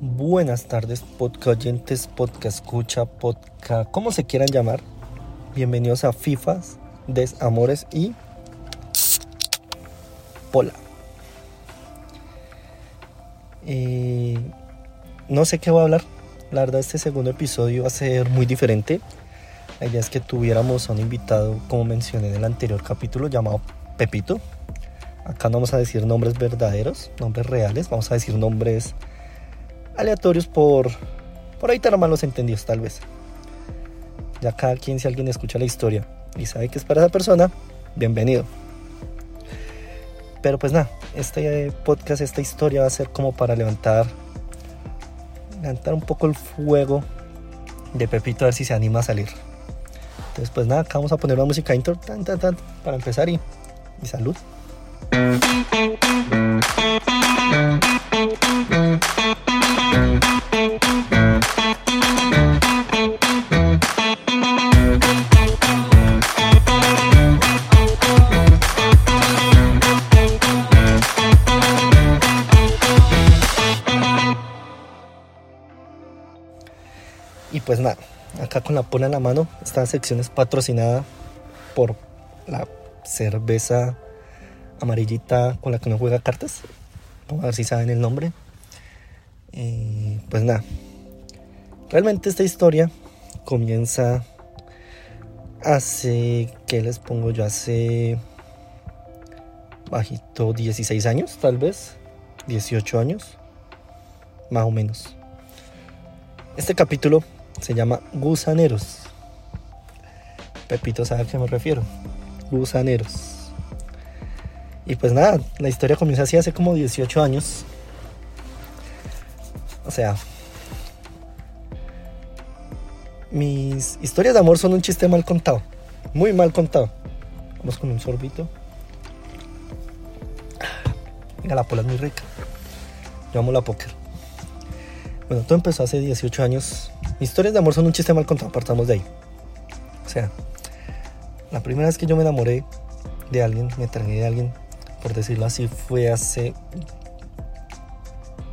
Buenas tardes, podcast oyentes, podcast escucha, podcast, como se quieran llamar. Bienvenidos a FIFAs, Desamores y Pola. Eh, no sé qué voy a hablar. La verdad, este segundo episodio va a ser muy diferente. La idea es que tuviéramos a un invitado, como mencioné en el anterior capítulo, llamado Pepito. Acá no vamos a decir nombres verdaderos, nombres reales, vamos a decir nombres aleatorios por, por ahí tan malos entendidos tal vez. Ya cada quien, si alguien escucha la historia y sabe que es para esa persona, bienvenido. Pero pues nada, este podcast, esta historia va a ser como para levantar, levantar un poco el fuego de Pepito a ver si se anima a salir. Entonces pues nada, acá vamos a poner una música intro tan, tan, tan, para empezar y, y salud. Con la pona en la mano, esta sección es patrocinada por la cerveza amarillita con la que uno juega cartas. Vamos a ver si saben el nombre. Eh, pues nada, realmente esta historia comienza hace, ¿qué les pongo yo? Hace bajito 16 años, tal vez, 18 años, más o menos. Este capítulo se llama Gusaneros. Pepito sabe a qué me refiero. Gusaneros. Y pues nada, la historia comienza así hace como 18 años. O sea, mis historias de amor son un chiste mal contado. Muy mal contado. Vamos con un sorbito. Venga, la pola es muy rica. Yo amo la póker. Bueno, todo empezó hace 18 años. Historias de amor son un chiste mal contado, partamos de ahí. O sea, la primera vez que yo me enamoré de alguien, me tragué de alguien, por decirlo así, fue hace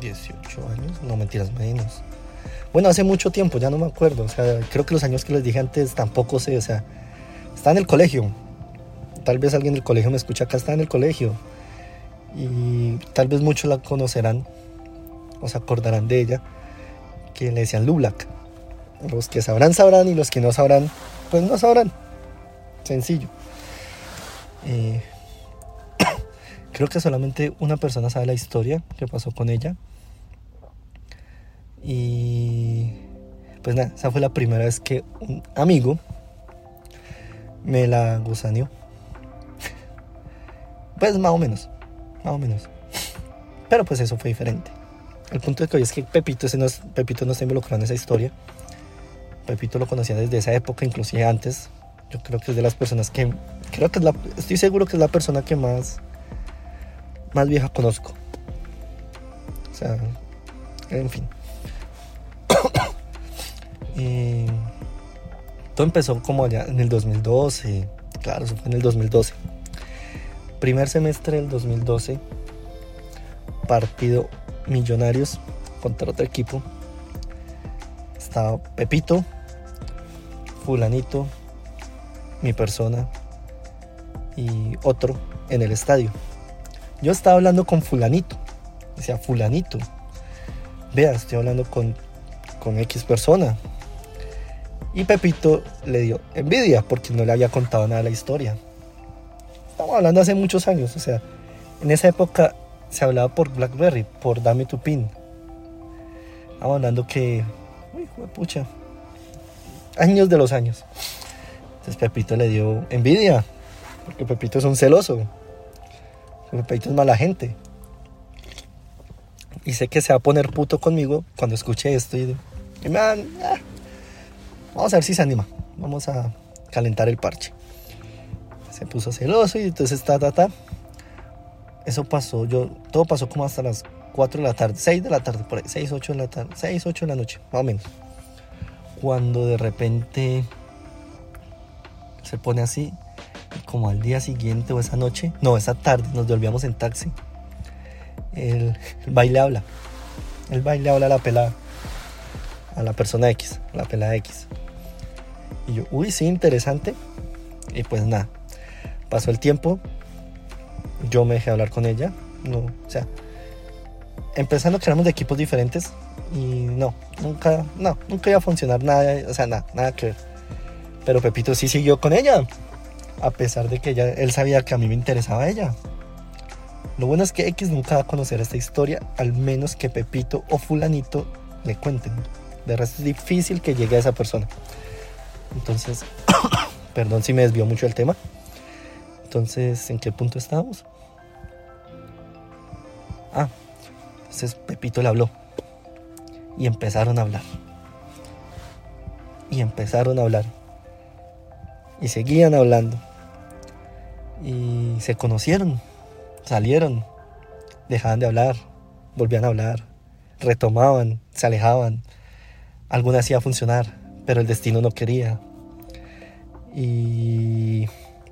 18 años. No, mentiras, menos. Bueno, hace mucho tiempo, ya no me acuerdo. O sea, creo que los años que les dije antes tampoco sé. O sea, está en el colegio. Tal vez alguien del colegio me escucha acá, está en el colegio. Y tal vez muchos la conocerán o se acordarán de ella, que le decían Lulac. Los que sabrán, sabrán, y los que no sabrán, pues no sabrán. Sencillo. Eh, creo que solamente una persona sabe la historia que pasó con ella. Y pues nada, esa fue la primera vez que un amigo me la gusaneó. Pues más o menos, más o menos. Pero pues eso fue diferente. El punto de que hoy es que Pepito, ese no, Pepito no está involucrado en esa historia. Pepito lo conocía desde esa época, inclusive antes. Yo creo que es de las personas que... Creo que es la, estoy seguro que es la persona que más, más vieja conozco. O sea, en fin. todo empezó como allá en el 2012. Claro, eso fue en el 2012. Primer semestre del 2012. Partido Millonarios contra otro equipo. Estaba Pepito, Fulanito, mi persona y otro en el estadio. Yo estaba hablando con Fulanito. Decía, Fulanito. Vea, estoy hablando con, con X persona. Y Pepito le dio envidia porque no le había contado nada de la historia. Estamos hablando hace muchos años, o sea, en esa época se hablaba por Blackberry, por Dame tu pin. Estamos hablando que, uy, pucha, años de los años. Entonces Pepito le dio envidia, porque Pepito es un celoso. Pepito es mala gente. Y sé que se va a poner puto conmigo cuando escuche esto y, y me van, vamos a ver si se anima. Vamos a calentar el parche. Se puso celoso y entonces ta, ta, ta eso pasó, yo, todo pasó como hasta las 4 de la tarde, 6 de la tarde, por ahí, 6, 8 de la tarde, 6, 8 de la noche, más o menos. Cuando de repente se pone así, como al día siguiente o esa noche, no, esa tarde, nos volvíamos en taxi. El baile habla. El baile habla a la pelada, a la persona X, a la pelada X. Y yo, uy, sí, interesante. Y pues nada, pasó el tiempo, yo me dejé hablar con ella, no, o sea, empezando que éramos de equipos diferentes y no, nunca, no, nunca iba a funcionar nada, o sea, nada, nada que ver. Pero Pepito sí siguió con ella, a pesar de que ella, él sabía que a mí me interesaba ella. Lo bueno es que X nunca va a conocer esta historia, al menos que Pepito o fulanito le cuenten. De resto es difícil que llegue a esa persona. Entonces, perdón si me desvió mucho el tema. Entonces, ¿en qué punto estamos? Ah, entonces Pepito le habló. Y empezaron a hablar. Y empezaron a hablar. Y seguían hablando. Y se conocieron. Salieron. Dejaban de hablar. Volvían a hablar. Retomaban. Se alejaban. Alguna hacía funcionar. Pero el destino no quería. Y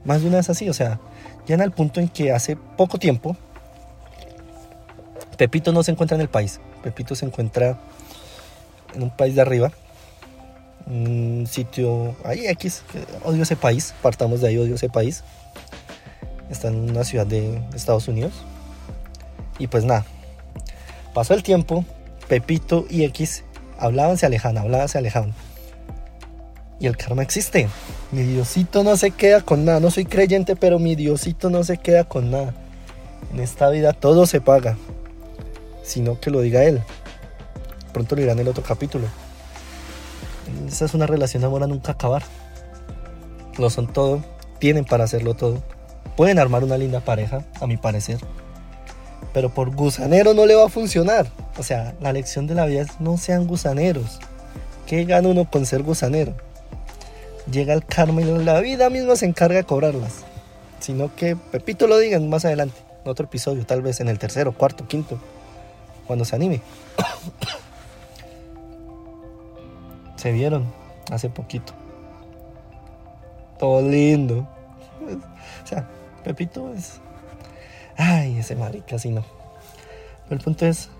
más de una vez así. O sea, en el punto en que hace poco tiempo Pepito no se encuentra en el país. Pepito se encuentra en un país de arriba. Un sitio ahí X. Odio ese país. Partamos de ahí, odio ese país. Está en una ciudad de Estados Unidos. Y pues nada. Pasó el tiempo. Pepito y X hablaban, se alejaban, hablaban, se alejaban. Y el karma existe. Mi Diosito no se queda con nada. No soy creyente, pero mi Diosito no se queda con nada. En esta vida todo se paga sino que lo diga él. Pronto lo dirá en el otro capítulo. Esa es una relación de amor a nunca acabar. Lo son todo, tienen para hacerlo todo. Pueden armar una linda pareja, a mi parecer. Pero por gusanero no le va a funcionar. O sea, la lección de la vida es no sean gusaneros. ¿Qué gana uno con ser gusanero? Llega el karma y la vida misma se encarga de cobrarlas. Sino que Pepito lo digan más adelante, en otro episodio, tal vez en el tercero, cuarto, quinto cuando se anime. Se vieron hace poquito. Todo lindo. O sea, Pepito es. Ay, ese marica, así no. Pero el punto es.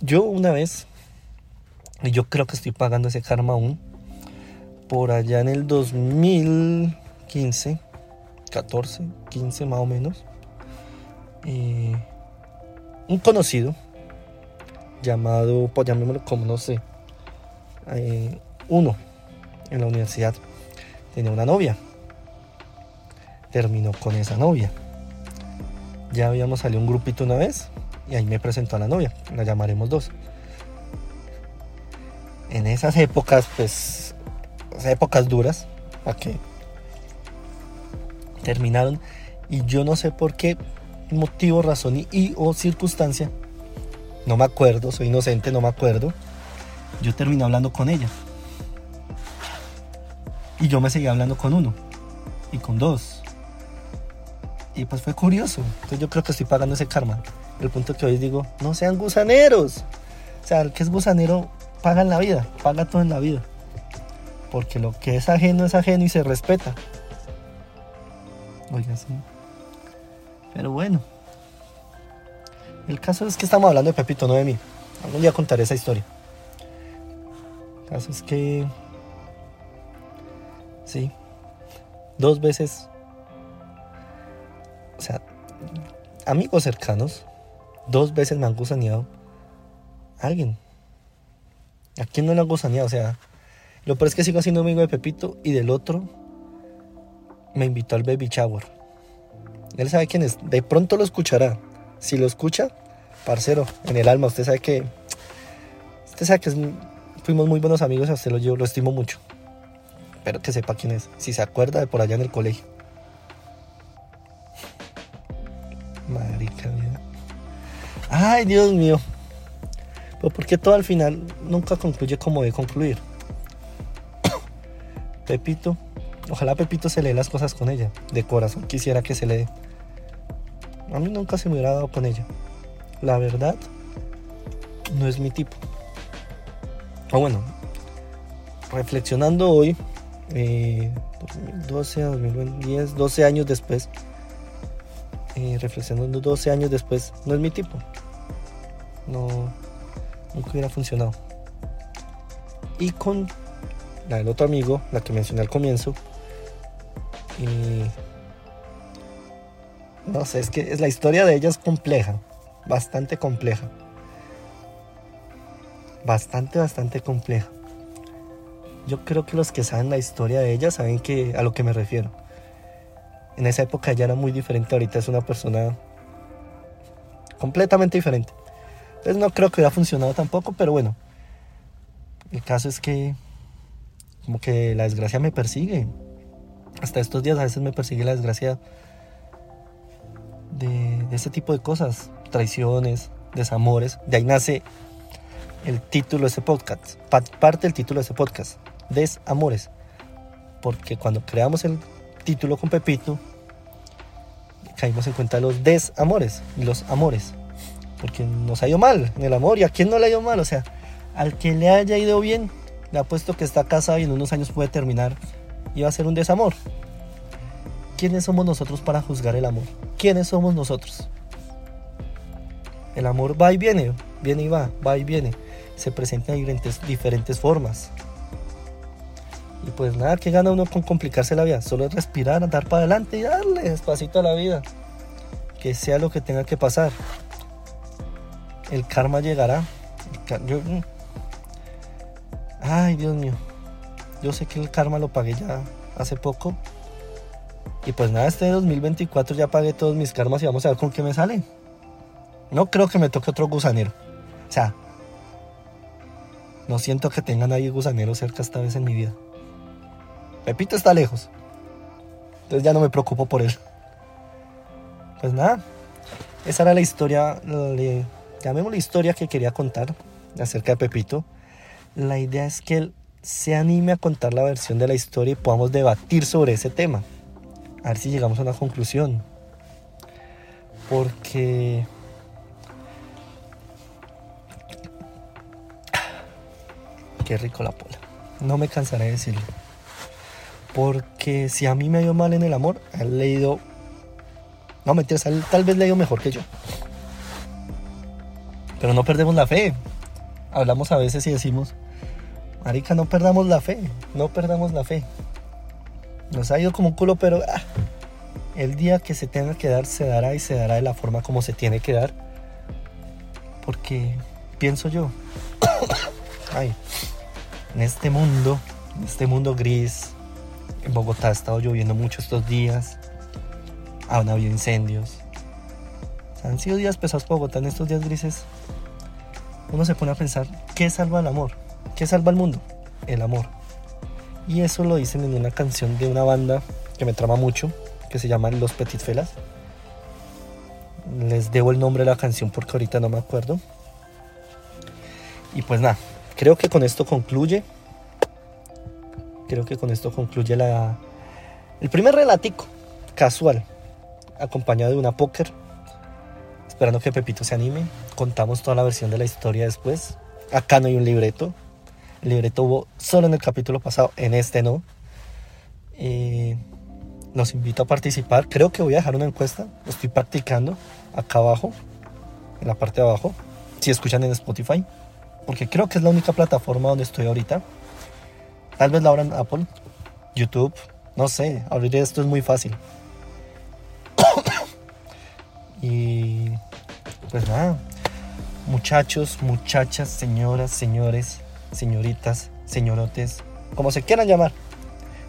Yo una vez. Y yo creo que estoy pagando ese karma aún. Por allá en el 2015. 14, 15 más o menos. Eh, un conocido llamado, pues llamémoslo como no sé, eh, uno en la universidad tenía una novia. Terminó con esa novia. Ya habíamos salido un grupito una vez y ahí me presentó a la novia. La llamaremos dos. En esas épocas, pues, épocas duras, ¿a qué? Terminaron y yo no sé por qué motivo, razón y, o circunstancia, no me acuerdo, soy inocente, no me acuerdo, yo terminé hablando con ella. Y yo me seguía hablando con uno y con dos. Y pues fue curioso. Entonces yo creo que estoy pagando ese karma. El punto que hoy digo, no sean gusaneros. O sea, el que es gusanero paga en la vida, paga todo en la vida. Porque lo que es ajeno es ajeno y se respeta. Oiga, sí. Pero bueno. El caso es que estamos hablando de Pepito, no de mí. Algún día contaré esa historia. Caso es que... Sí. Dos veces... O sea, amigos cercanos, dos veces me han gusaneado alguien. ¿A quién no le han gusaneado? O sea, lo peor es que sigo siendo amigo de Pepito y del otro me invitó al baby shower. Él sabe quién es. De pronto lo escuchará. Si lo escucha, parcero, en el alma, usted sabe que. Usted sabe que fuimos muy buenos amigos, a usted lo, lo estimo mucho. Pero que sepa quién es. Si se acuerda de por allá en el colegio. Marica mía. Ay, Dios mío. Pero porque todo al final nunca concluye como debe concluir. Pepito. Ojalá Pepito se lee las cosas con ella. De corazón quisiera que se le dé. A mí nunca se me hubiera dado con ella. La verdad, no es mi tipo. O bueno, reflexionando hoy, 2012, eh, 2010, 12 años después, eh, reflexionando 12 años después, no es mi tipo. No, nunca hubiera funcionado. Y con la del otro amigo, la que mencioné al comienzo, y no sé, es que es, la historia de ella es compleja, bastante compleja. Bastante, bastante compleja. Yo creo que los que saben la historia de ella saben que, a lo que me refiero. En esa época ella era muy diferente, ahorita es una persona completamente diferente. Entonces no creo que hubiera funcionado tampoco, pero bueno. El caso es que como que la desgracia me persigue. Hasta estos días a veces me persigue la desgracia de, de este tipo de cosas. Traiciones, desamores. De ahí nace el título de ese podcast. Parte del título de ese podcast. Desamores. Porque cuando creamos el título con Pepito, caímos en cuenta de los desamores y los amores. Porque nos ha ido mal en el amor. ¿Y a quién no le ha ido mal? O sea, al que le haya ido bien, le apuesto que está casado y en unos años puede terminar y va a ser un desamor. ¿Quiénes somos nosotros para juzgar el amor? ¿Quiénes somos nosotros? El amor va y viene, viene y va, va y viene. Se presenta en diferentes, diferentes formas. Y pues nada, que gana uno con complicarse la vida. Solo es respirar, andar para adelante y darle despacito a la vida. Que sea lo que tenga que pasar. El karma llegará. Mm. Ay, Dios mío. Yo sé que el karma lo pagué ya hace poco. Y pues nada, este 2024 ya pagué todos mis karmas y vamos a ver con qué me sale. No creo que me toque otro gusanero. O sea, no siento que tenga nadie gusanero cerca esta vez en mi vida. Pepito está lejos. Entonces ya no me preocupo por él. Pues nada, esa era la historia, le, llamémosle historia que quería contar acerca de Pepito. La idea es que él se anime a contar la versión de la historia y podamos debatir sobre ese tema. A ver si llegamos a una conclusión. Porque... Qué rico la pola. No me cansaré de decirlo. Porque si a mí me ido mal en el amor, ha leído... No, mentiras, tal vez le ha ido mejor que yo. Pero no perdemos la fe. Hablamos a veces y decimos, Marica, no perdamos la fe, no perdamos la fe. Nos ha ido como un culo, pero ah, el día que se tenga que dar, se dará y se dará de la forma como se tiene que dar. Porque pienso yo, ay, en este mundo, en este mundo gris, en Bogotá ha estado lloviendo mucho estos días. Han habido incendios. han sido días pesados para Bogotá en estos días grises. Uno se pone a pensar, ¿qué salva el amor? ¿Qué salva el mundo? El amor. Y eso lo dicen en una canción de una banda que me trama mucho, que se llama Los Petit Felas. Les debo el nombre de la canción porque ahorita no me acuerdo. Y pues nada, creo que con esto concluye creo que con esto concluye la, el primer relatico casual, acompañado de una póker. Esperando que Pepito se anime. Contamos toda la versión de la historia después. Acá no hay un libreto. El libreto hubo solo en el capítulo pasado, en este no. Eh, los invito a participar. Creo que voy a dejar una encuesta. Estoy practicando acá abajo, en la parte de abajo. Si escuchan en Spotify, porque creo que es la única plataforma donde estoy ahorita. Tal vez la abran Apple, YouTube, no sé, abrir esto es muy fácil. y pues nada, muchachos, muchachas, señoras, señores, señoritas, señorotes, como se quieran llamar,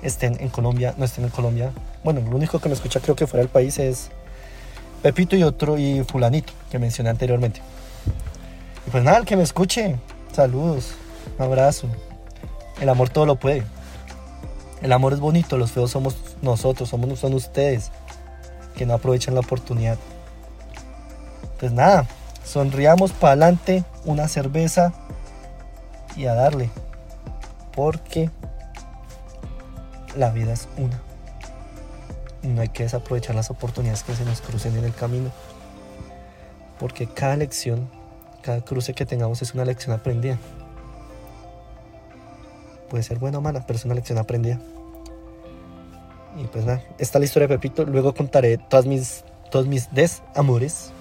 estén en Colombia, no estén en Colombia. Bueno, lo único que me escucha creo que fuera del país es Pepito y otro y fulanito que mencioné anteriormente. Y pues nada, el que me escuche, saludos, un abrazo. El amor todo lo puede. El amor es bonito, los feos somos nosotros, somos, son ustedes que no aprovechan la oportunidad. Pues nada, sonriamos para adelante, una cerveza y a darle. Porque la vida es una. Y no hay que desaprovechar las oportunidades que se nos crucen en el camino. Porque cada lección, cada cruce que tengamos es una lección aprendida. Puede ser buena o mala, pero es una lección aprendida. Y pues nada, esta es la historia de Pepito. Luego contaré todas mis, todos mis desamores.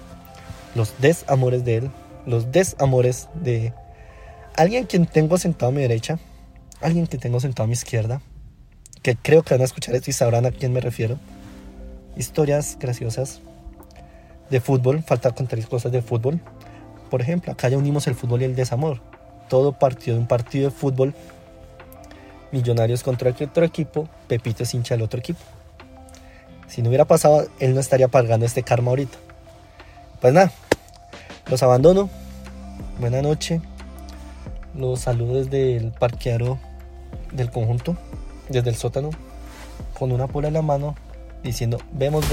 Los desamores de él. Los desamores de alguien quien tengo sentado a mi derecha, alguien que tengo sentado a mi izquierda, que creo que van a escuchar esto y sabrán a quién me refiero. Historias graciosas de fútbol, falta contar cosas de fútbol. Por ejemplo, acá ya unimos el fútbol y el desamor. Todo partido de un partido de fútbol, Millonarios contra otro equipo, Pepito es hincha del otro equipo. Si no hubiera pasado, él no estaría pagando este karma ahorita. Pues nada, los abandono. Buena noche. Los saludo desde el parqueadero del conjunto, desde el sótano, con una pola en la mano, diciendo, vemos